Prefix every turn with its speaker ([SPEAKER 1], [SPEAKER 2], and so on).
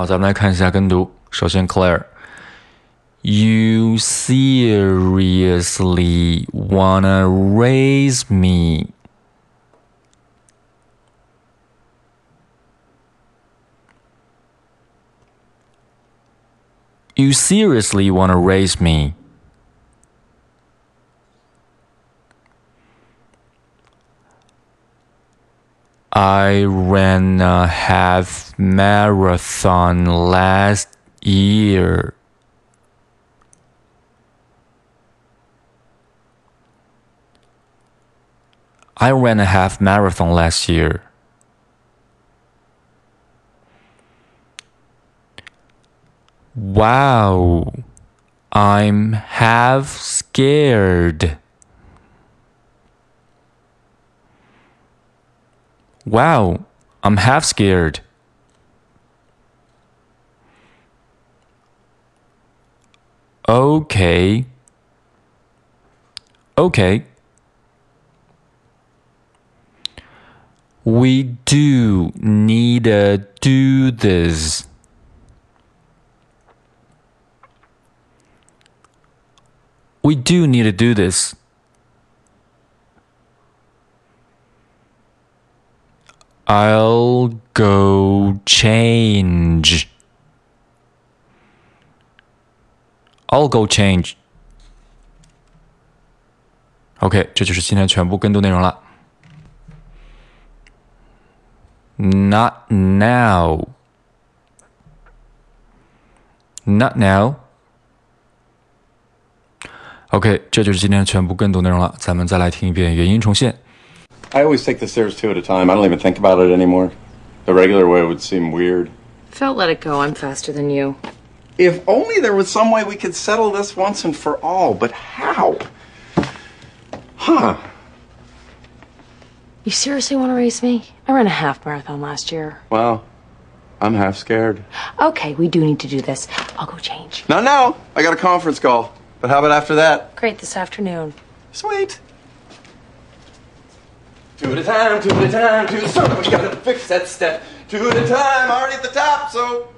[SPEAKER 1] 好，咱们来看一下跟读。首先，Claire，You seriously wanna raise me? You seriously wanna raise me? I ran a half marathon last year. I ran a half marathon last year. Wow, I'm half scared. Wow, I'm half scared. Okay. Okay. We do need to do this. We do need to do this. I'll go change. I'll go change. OK，这就是今天全部跟读内容了。Not now. Not now. OK，这就是今天全部跟读内容了。咱们再来听一遍原音重现。
[SPEAKER 2] I always take the stairs two at a time. I don't even think about it anymore. The regular way would seem weird.
[SPEAKER 3] Phil let it go. I'm faster than you.
[SPEAKER 2] If only there was some way we could settle this once and for all, but how? Huh.
[SPEAKER 3] You seriously want to race me? I ran a half marathon last year.
[SPEAKER 2] Well, I'm half scared.
[SPEAKER 3] Okay, we do need to do this. I'll go change.
[SPEAKER 2] Not now. I got a conference call. But how about after that?
[SPEAKER 3] Great, this afternoon.
[SPEAKER 2] Sweet. Two at a time, two at a time, two a time. We gotta fix that step. Two at a time, already at the top, so